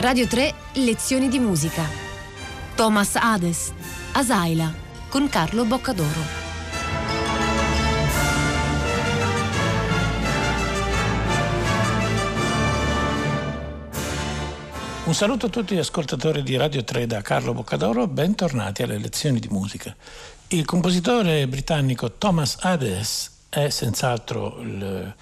Radio 3 Lezioni di musica. Thomas Hades, Asaila, con Carlo Boccadoro. Un saluto a tutti gli ascoltatori di Radio 3 da Carlo Boccadoro, bentornati alle lezioni di musica. Il compositore britannico Thomas Hades è senz'altro il,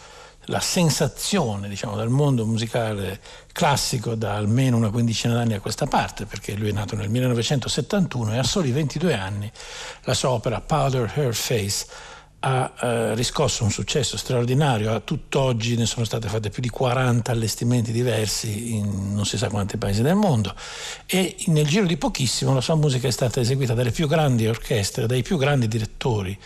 la sensazione diciamo, del mondo musicale classico da almeno una quindicina d'anni a questa parte, perché lui è nato nel 1971 e a soli 22 anni la sua opera Powder Her Face ha eh, riscosso un successo straordinario, a tutt'oggi ne sono state fatte più di 40 allestimenti diversi in non si sa quanti paesi del mondo e nel giro di pochissimo la sua musica è stata eseguita dalle più grandi orchestre, dai più grandi direttori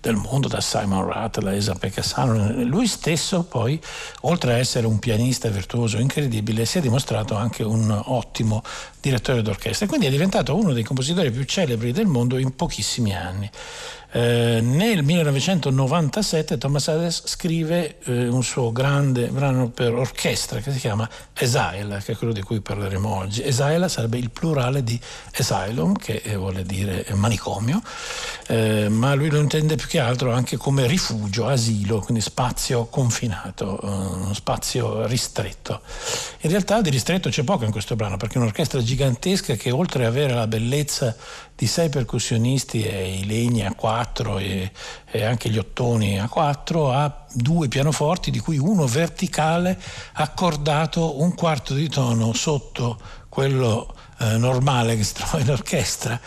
del mondo, da Simon Rattler, Esa Pekasano. Lui stesso poi, oltre a essere un pianista virtuoso incredibile, si è dimostrato anche un ottimo direttore d'orchestra e quindi è diventato uno dei compositori più celebri del mondo in pochissimi anni. Eh, nel 1997 Thomas Hades scrive eh, un suo grande brano per orchestra che si chiama Esaila, che è quello di cui parleremo oggi. Esaila sarebbe il plurale di asylum, che eh, vuole dire manicomio, eh, ma lui lo intende più che altro anche come rifugio, asilo, quindi spazio confinato, uno spazio ristretto. In realtà di ristretto c'è poco in questo brano, perché è un'orchestra gigantesca che oltre ad avere la bellezza di sei percussionisti e i legni a quattro e, e, anche gli ottoni a quattro ha due pianoforti di cui uno verticale accordato un quarto di tono sotto quello eh, normale che si trova in orchestra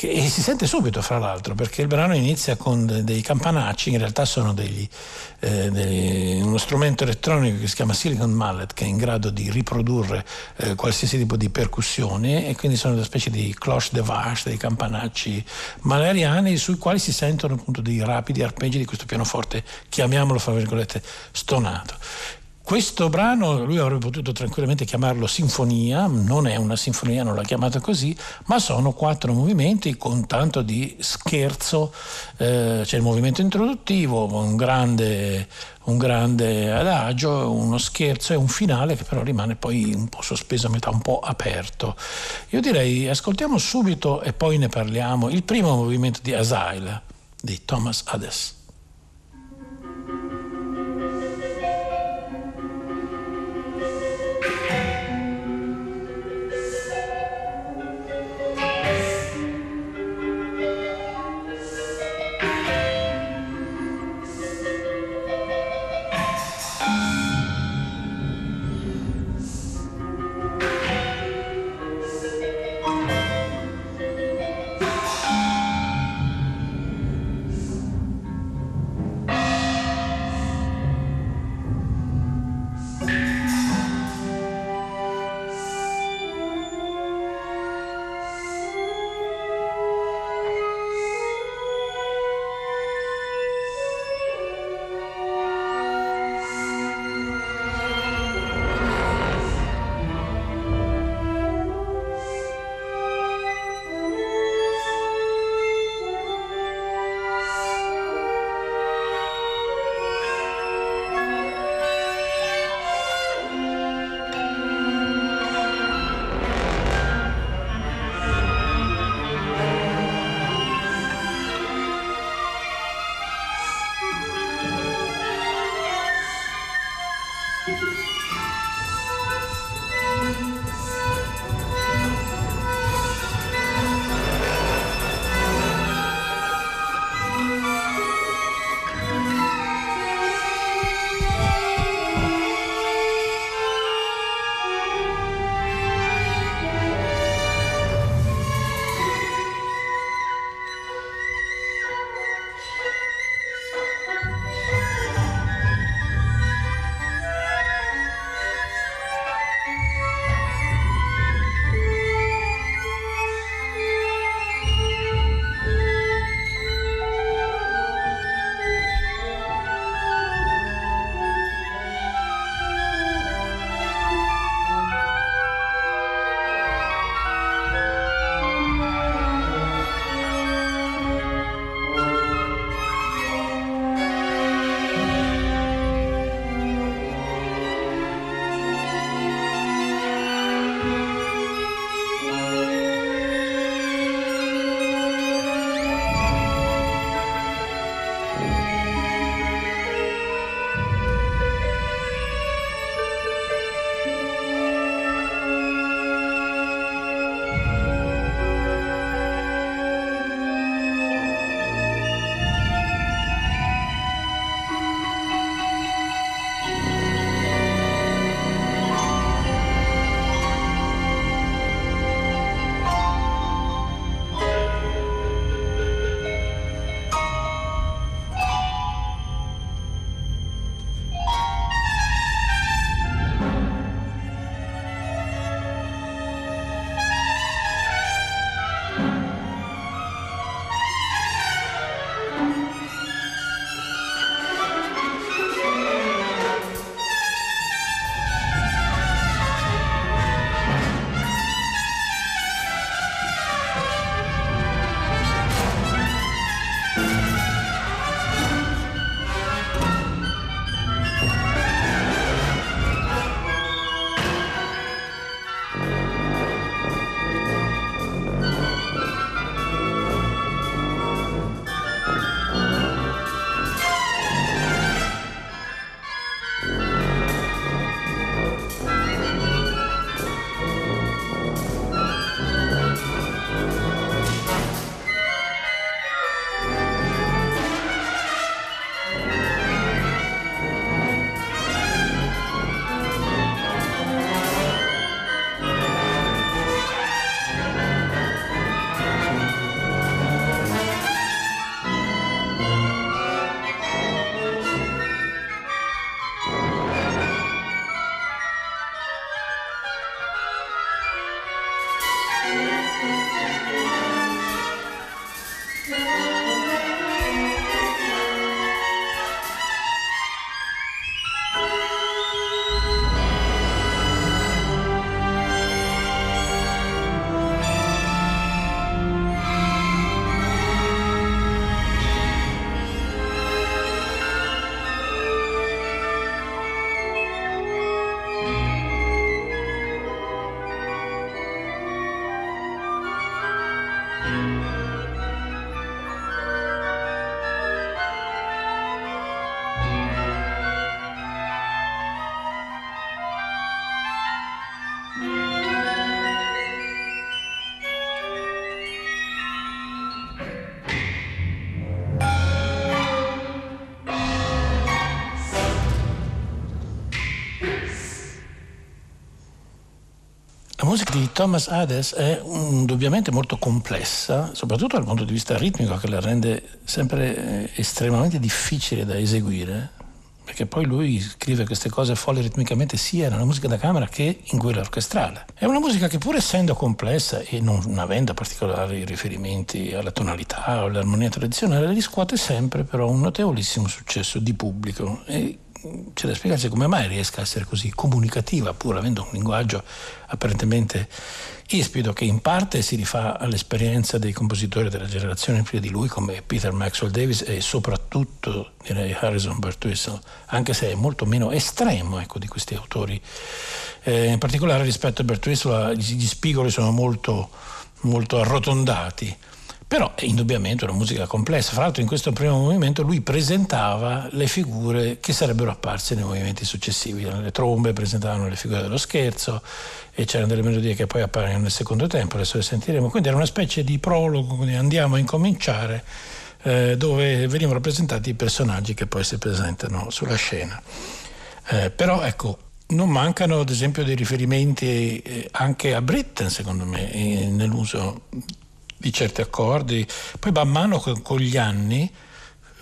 e si sente subito fra l'altro perché il brano inizia con dei campanacci in realtà sono degli, eh, degli, uno strumento elettronico che si chiama Silicon Mallet che è in grado di riprodurre eh, qualsiasi tipo di percussioni e quindi sono una specie di cloche de vache dei campanacci maleriani sui quali si sentono appunto dei rapidi arpeggi di questo pianoforte chiamiamolo fra virgolette stonato questo brano lui avrebbe potuto tranquillamente chiamarlo sinfonia, non è una sinfonia, non l'ha chiamata così, ma sono quattro movimenti con tanto di scherzo, eh, c'è il movimento introduttivo, un grande, un grande adagio, uno scherzo e un finale che però rimane poi un po' sospeso a metà, un po' aperto. Io direi ascoltiamo subito e poi ne parliamo il primo movimento di Asile di Thomas Hades. La musica di Thomas Hades è indubbiamente molto complessa, soprattutto dal punto di vista ritmico, che la rende sempre eh, estremamente difficile da eseguire, perché poi lui scrive queste cose folli ritmicamente sia nella musica da camera che in quella orchestrale. È una musica che pur essendo complessa e non avendo particolari riferimenti alla tonalità o all'armonia tradizionale, riscuote sempre però un notevolissimo successo di pubblico e c'è da spiegarsi come mai riesca a essere così comunicativa, pur avendo un linguaggio apparentemente ispido, che in parte si rifà all'esperienza dei compositori della generazione prima di lui, come Peter Maxwell Davis e soprattutto direi Harrison Birtwistle, anche se è molto meno estremo ecco, di questi autori. Eh, in particolare rispetto a Birtwistle gli spigoli sono molto, molto arrotondati però è indubbiamente una musica complessa. Fra l'altro in questo primo movimento lui presentava le figure che sarebbero apparse nei movimenti successivi. Le trombe presentavano le figure dello scherzo e c'erano delle melodie che poi appaiono nel secondo tempo, adesso le sentiremo. Quindi era una specie di prologo, quindi andiamo a incominciare, eh, dove venivano rappresentati i personaggi che poi si presentano sulla scena. Eh, però ecco, non mancano ad esempio dei riferimenti eh, anche a Britten, secondo me, nell'uso di certi accordi. Poi man mano con, gli anni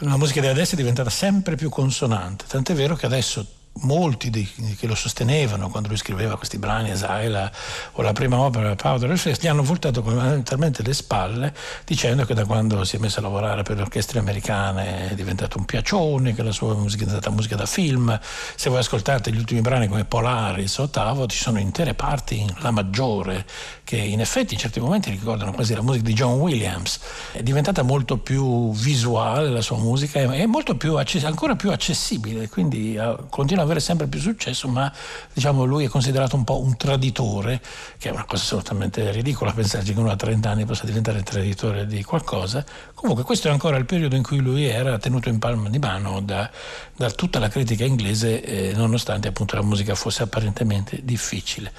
la musica di adesso è diventata sempre più consonante, tant'è vero che adesso molti di, che lo sostenevano quando lui scriveva questi brani, Esaila o la prima opera, Powder and Fest, gli hanno voltato fondamentalmente le spalle dicendo che da quando si è messo a lavorare per le orchestre americane è diventato un piacione, che la sua musica è stata musica da film. Se voi ascoltate gli ultimi brani come Polaris o Ottavo, ci sono intere parti in La maggiore che in effetti in certi momenti ricordano quasi la musica di John Williams. È diventata molto più visuale la sua musica, è molto più ancora più accessibile, quindi uh, continua avere sempre più successo, ma diciamo lui è considerato un po' un traditore, che è una cosa assolutamente ridicola pensarci che uno a 30 anni possa diventare traditore di qualcosa. Comunque questo è ancora il periodo in cui lui era tenuto in palma di mano da, da tutta la critica inglese, eh, nonostante appunto la musica fosse apparentemente difficile.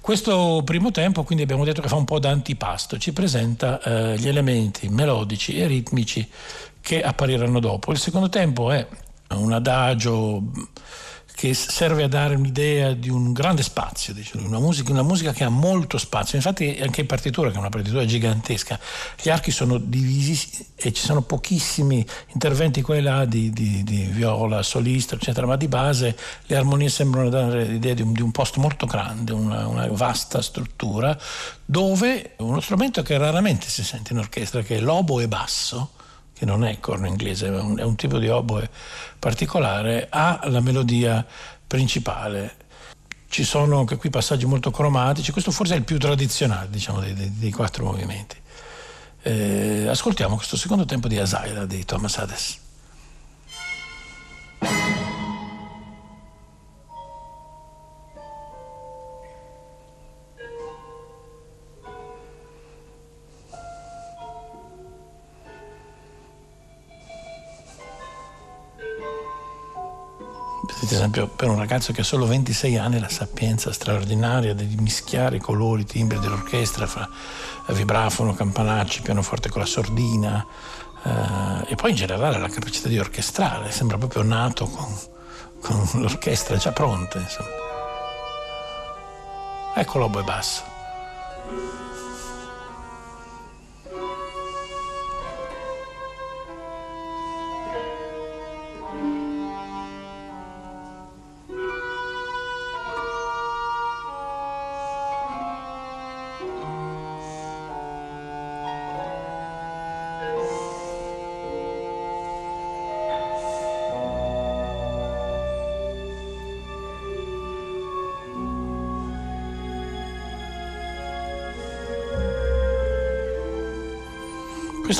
Questo primo tempo quindi abbiamo detto che fa un po' da antipasto, ci presenta eh, gli elementi melodici e ritmici che appariranno dopo. Il secondo tempo è un adagio che serve a dare un'idea di un grande spazio, diciamo, una, musica, una, musica, che ha molto spazio. Infatti anche in partitura, che è una partitura gigantesca, gli archi sono divisi e ci sono pochissimi interventi qua e là di, di, di viola, solista, eccetera, ma di base le armonie sembrano dare l'idea di un, di un posto molto grande, una, una vasta struttura, dove uno strumento che raramente si sente in orchestra, che è l'obo e basso, che non è corno inglese, è un, è un tipo di oboe particolare, ha la melodia principale. Ci sono anche qui passaggi molto cromatici, questo forse è il più tradizionale diciamo, dei, dei, dei quattro movimenti. Eh, ascoltiamo questo secondo tempo di Asaila di Thomas Hades. Ad esempio per un ragazzo che ha solo 26 anni la sapienza straordinaria di mischiare i colori, i timbri dell'orchestra fra vibrafono, campanacci, pianoforte con la sordina eh, e poi in generale la capacità di orchestrare, sembra proprio nato con, con l'orchestra già pronta. Insomma. Ecco l'oboe basso.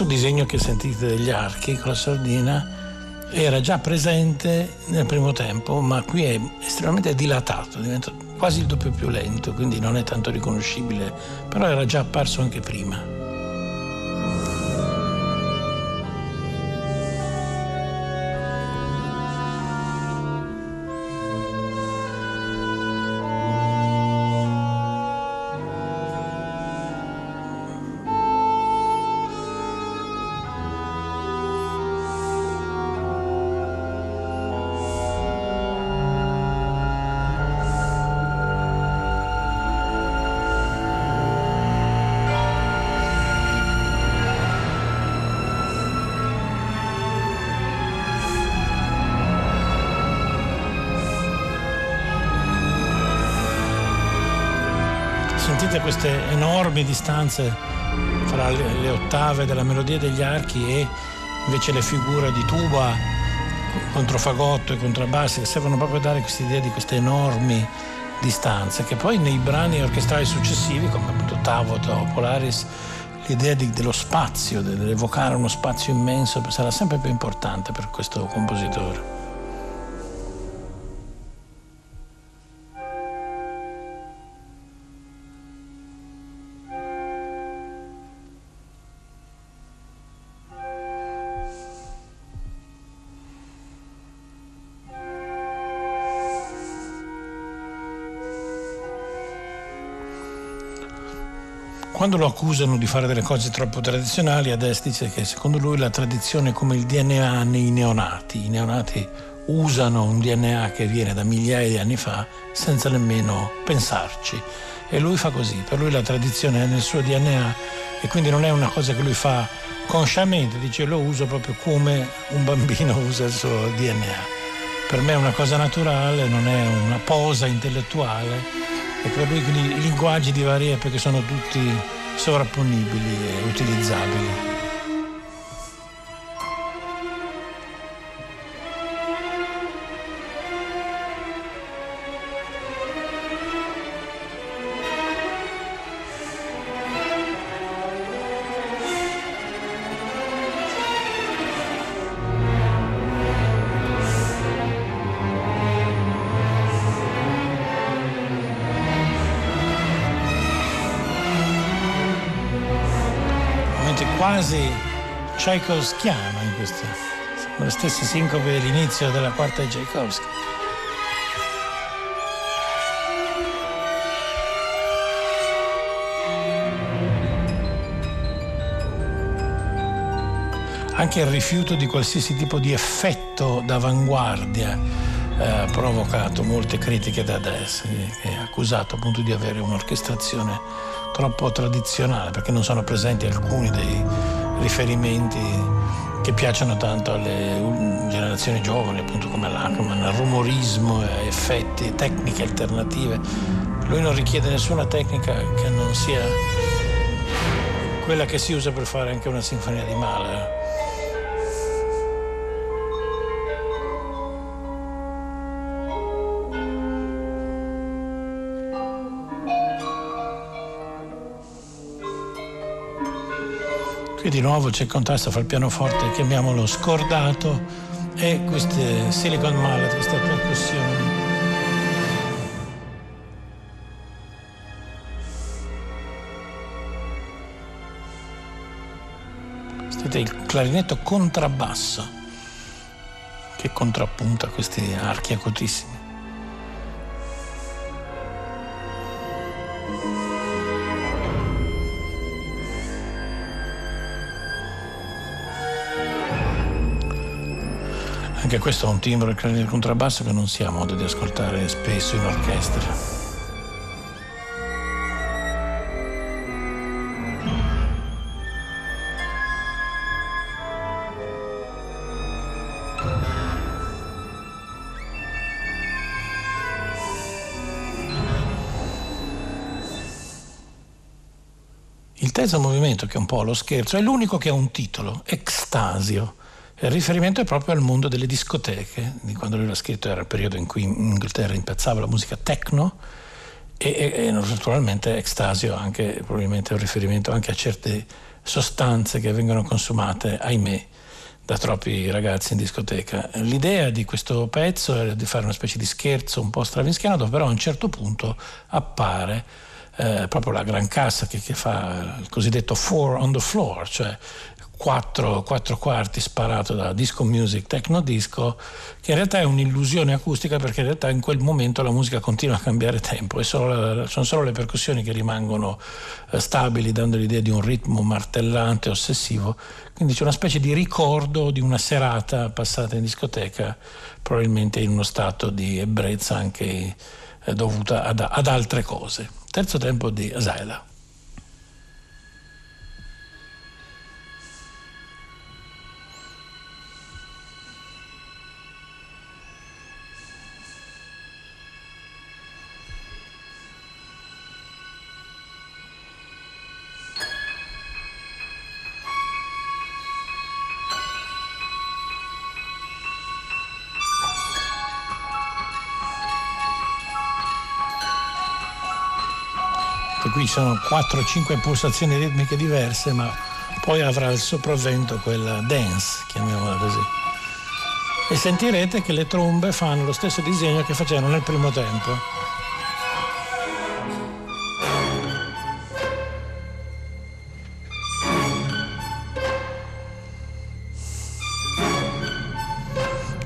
Questo disegno che sentite degli archi con la sardina era già presente nel primo tempo, ma qui è estremamente dilatato, diventa quasi il doppio più lento, quindi non è tanto riconoscibile, però era già apparso anche prima. Enormi distanze fra le, ottave della melodia degli archi e invece le figure di tuba contro fagotto e contrabbassi che servono proprio a dare questa idea di queste enormi distanze che poi nei brani orchestrali successivi come appunto Tavot o Polaris l'idea di, dello spazio, dell'evocare uno spazio immenso sarà sempre più importante per questo compositore. Quando lo accusano di fare delle cose troppo tradizionali, Ades dice che secondo lui la tradizione è come il DNA nei neonati. I neonati usano un DNA che viene da migliaia di anni fa senza nemmeno pensarci. E lui fa così, per lui la tradizione è nel suo DNA e quindi non è una cosa che lui fa consciamente, dice lo uso proprio come un bambino usa il suo DNA. Per me è una cosa naturale, non è una posa intellettuale e per i linguaggi di varie perché sono tutti sovrapponibili e utilizzabili. Tchaikovskiano in questo. Sono le stesse sincope dell'inizio della quarta di Tchaikovsky. Anche il rifiuto di qualsiasi tipo di effetto d'avanguardia eh, ha provocato molte critiche da adesso, che è accusato appunto di avere un'orchestrazione troppo tradizionale perché non sono presenti alcuni dei riferimenti che piacciono tanto alle generazioni giovani, appunto come l'Ackerman, al rumorismo, effetti, tecniche alternative. Lui non richiede nessuna tecnica che non sia quella che si usa per fare anche una sinfonia di Mahler. Qui di nuovo c'è il contrasto fra il pianoforte, chiamiamolo scordato, e queste silicon mallet, queste percussioni. Vedete il clarinetto contrabbasso che contrappunta questi archi acutissimi. Anche questo è un timbro del contrabbasso che non si ha modo di ascoltare spesso in orchestra. Il terzo movimento, che è un po' lo scherzo, è l'unico che ha un titolo, Extasio. Il riferimento è proprio al mondo delle discoteche, di quando lui l'ha scritto era il periodo in cui in Inghilterra impiazzava la musica techno e, e, e naturalmente Extasio anche probabilmente un riferimento anche a certe sostanze che vengono consumate, ahimè, da troppi ragazzi in discoteca. L'idea di questo pezzo era di fare una specie di scherzo un po' stravinschiano, dove però a un certo punto appare eh, proprio la gran cassa che, che, fa il cosiddetto four on the floor, cioè quattro, quattro quarti sparato da disco music, techno disco, che in realtà è un'illusione acustica perché in realtà in quel momento la musica continua a cambiare tempo e solo, sono solo le percussioni che rimangono eh, stabili dando l'idea di un ritmo martellante, ossessivo. Quindi c'è una specie di ricordo di una serata passata in discoteca, probabilmente in uno stato di ebbrezza anche eh, dovuta ad, ad altre cose. Terzo tempo di Asaila. Sono 4-5 pulsazioni ritmiche diverse, ma poi avrà il sopravvento quella dance, chiamiamola così. E sentirete che le trombe fanno lo stesso disegno che facevano nel primo tempo.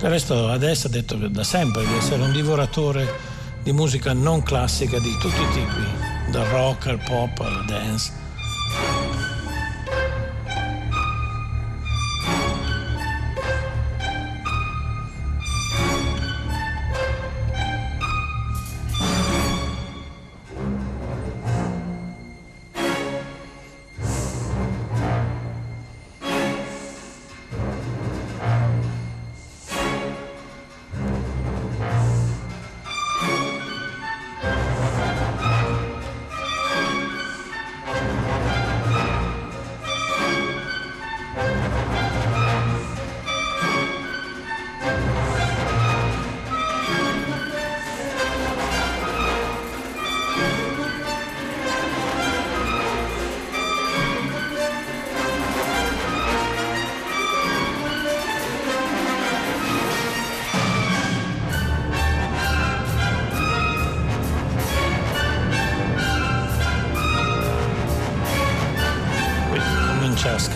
Del resto adesso ha detto da sempre di essere un divoratore di musica non classica di tutti i tipi, dal rock al pop al dance.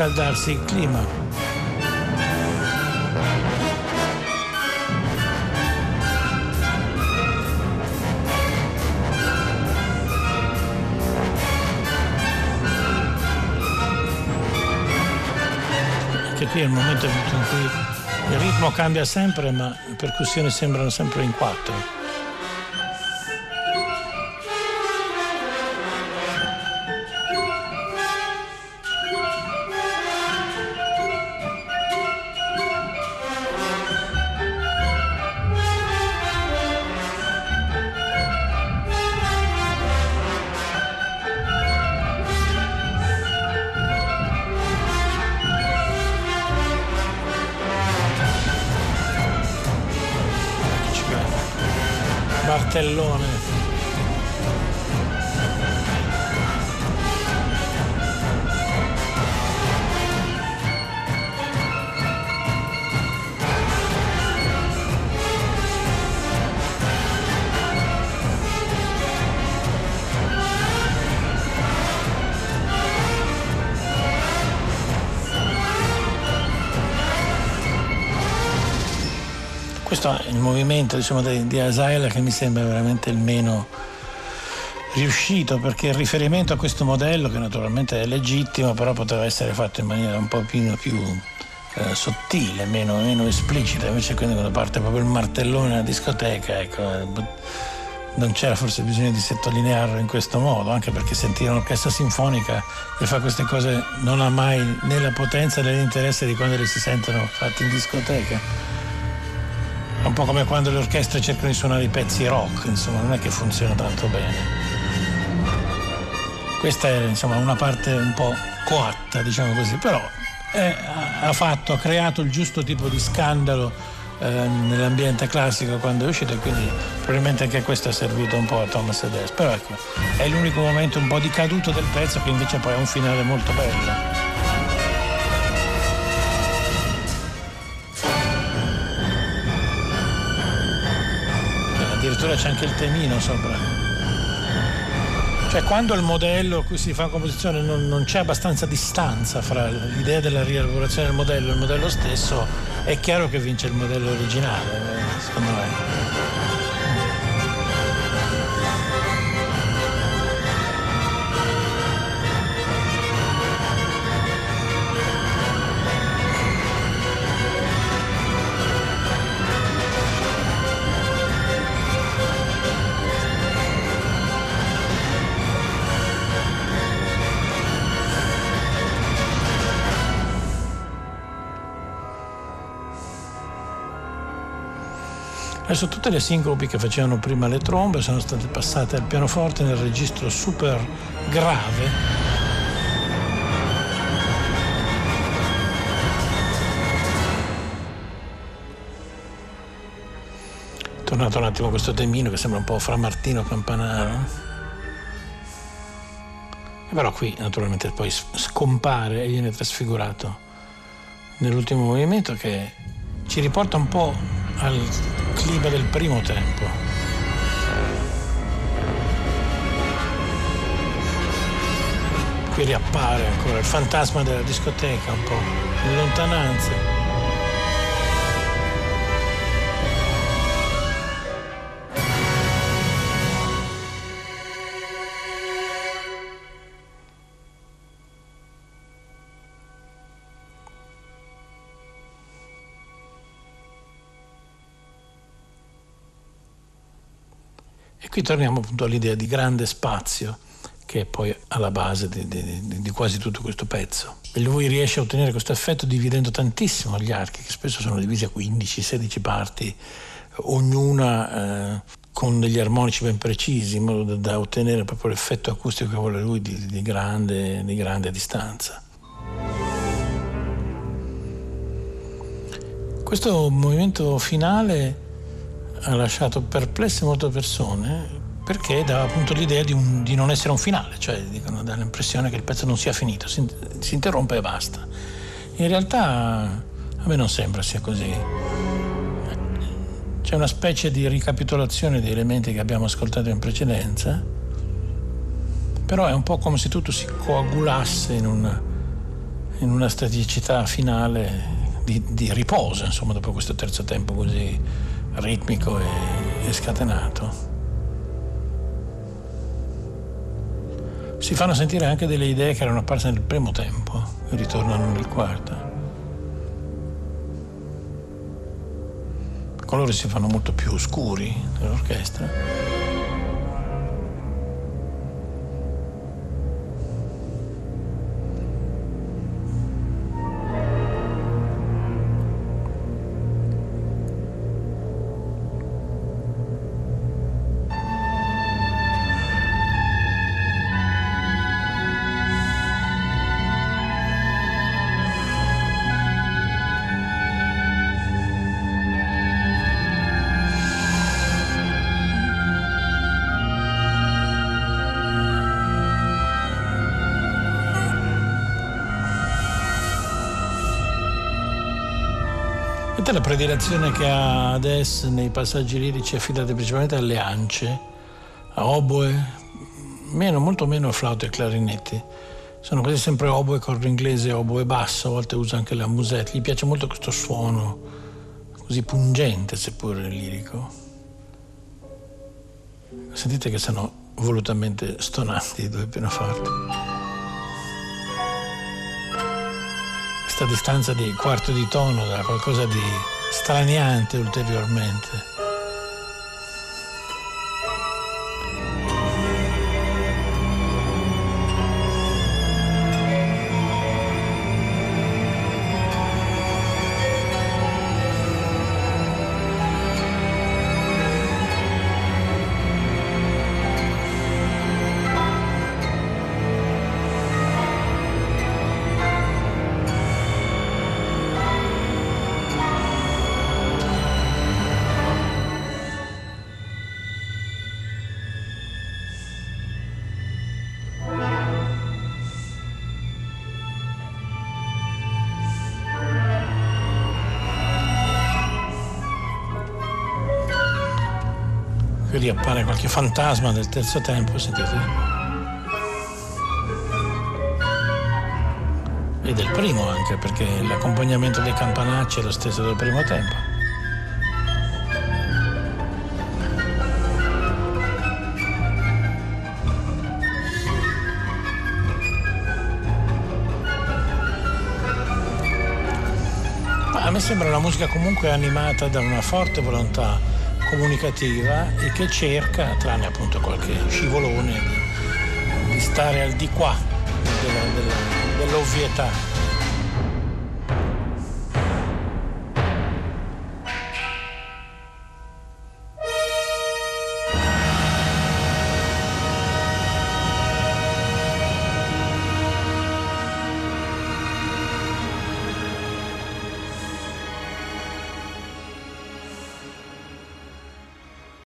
Scaldarsi il clima. Qui è il momento in cui il ritmo cambia sempre ma le percussioni sembrano sempre in quattro. Questo è il movimento diciamo, di, di Asaila che mi sembra veramente il meno riuscito perché il riferimento a questo modello che naturalmente è legittimo però poteva essere fatto in maniera un po' più, più eh, sottile, meno, meno, esplicita. Invece quindi quando parte proprio il martellone nella discoteca ecco, non c'era forse bisogno di sottolinearlo in questo modo anche perché sentire un'orchestra sinfonica che fa queste cose non ha mai né la potenza né l'interesse di quando le si sentono fatte in discoteca è un po' come quando le orchestre cercano di suonare i pezzi rock, insomma, non è che funziona tanto bene. Questa è insomma, una parte un po' coatta, diciamo così, però è, ha fatto, ha creato il giusto tipo di scandalo eh, nell'ambiente classico quando è uscito e quindi probabilmente anche questo è servito un po' a Thomas Edes. Però ecco, è l'unico momento un po' di caduto del pezzo che invece poi ha un finale molto bello. Addirittura c'è anche il temino sopra. Cioè quando il modello a cui si fa composizione non, non c'è abbastanza distanza fra l'idea della rielaborazione del modello e il modello stesso, è chiaro che vince il modello originale, secondo me. Adesso tutte le sincopi che facevano prima le trombe sono state passate al pianoforte nel registro super grave. Tornato un attimo questo temino che sembra un po' fra Martino Campanaro. però qui naturalmente poi scompare e viene trasfigurato nell'ultimo movimento che ci riporta un po' al clima del primo tempo. Qui riappare ancora il fantasma della discoteca un po' in lontananza. Qui torniamo appunto all'idea di grande spazio che è poi alla base di, di, di, quasi tutto questo pezzo. E lui riesce a ottenere questo effetto dividendo tantissimo gli archi, che spesso sono divisi a 15-16 parti, ognuna eh, con degli armonici ben precisi, in modo da, da ottenere proprio l'effetto acustico che vuole lui di, di grande, di grande distanza. Questo movimento finale ha lasciato perplesse molte persone perché dà appunto l'idea di, un, di, non essere un finale, cioè dicono, dà l'impressione che il pezzo non sia finito, si, si interrompe e basta. In realtà a me non sembra sia così. C'è una specie di ricapitolazione di elementi che abbiamo ascoltato in precedenza, però è un po' come se tutto si coagulasse in una, in una staticità finale di, di riposo, insomma, dopo questo terzo tempo così ritmico e, e scatenato. Si fanno sentire anche delle idee che erano apparse nel primo tempo e ritornano nel quarto. I colori si fanno molto più scuri nell'orchestra. Vedete la predilezione che ha adesso nei passaggi lirici affidati principalmente alle ance, a oboe, meno, molto meno a flauto e clarinetti. Sono quasi sempre oboe, corno inglese, oboe basso, a volte usa anche la musette. Gli piace molto questo suono così pungente, seppur lirico. Sentite che sono volutamente stonati i due pianoforti. Questa distanza di quarto di tono da qualcosa di straniante ulteriormente. Riappare qualche fantasma del terzo tempo, sentite? E del primo anche, perché l'accompagnamento dei campanacci è lo stesso del primo tempo. a me sembra una musica comunque animata da una forte volontà comunicativa e che cerca, tranne appunto qualche scivolone, di, stare al di qua della, della, dell'ovvietà.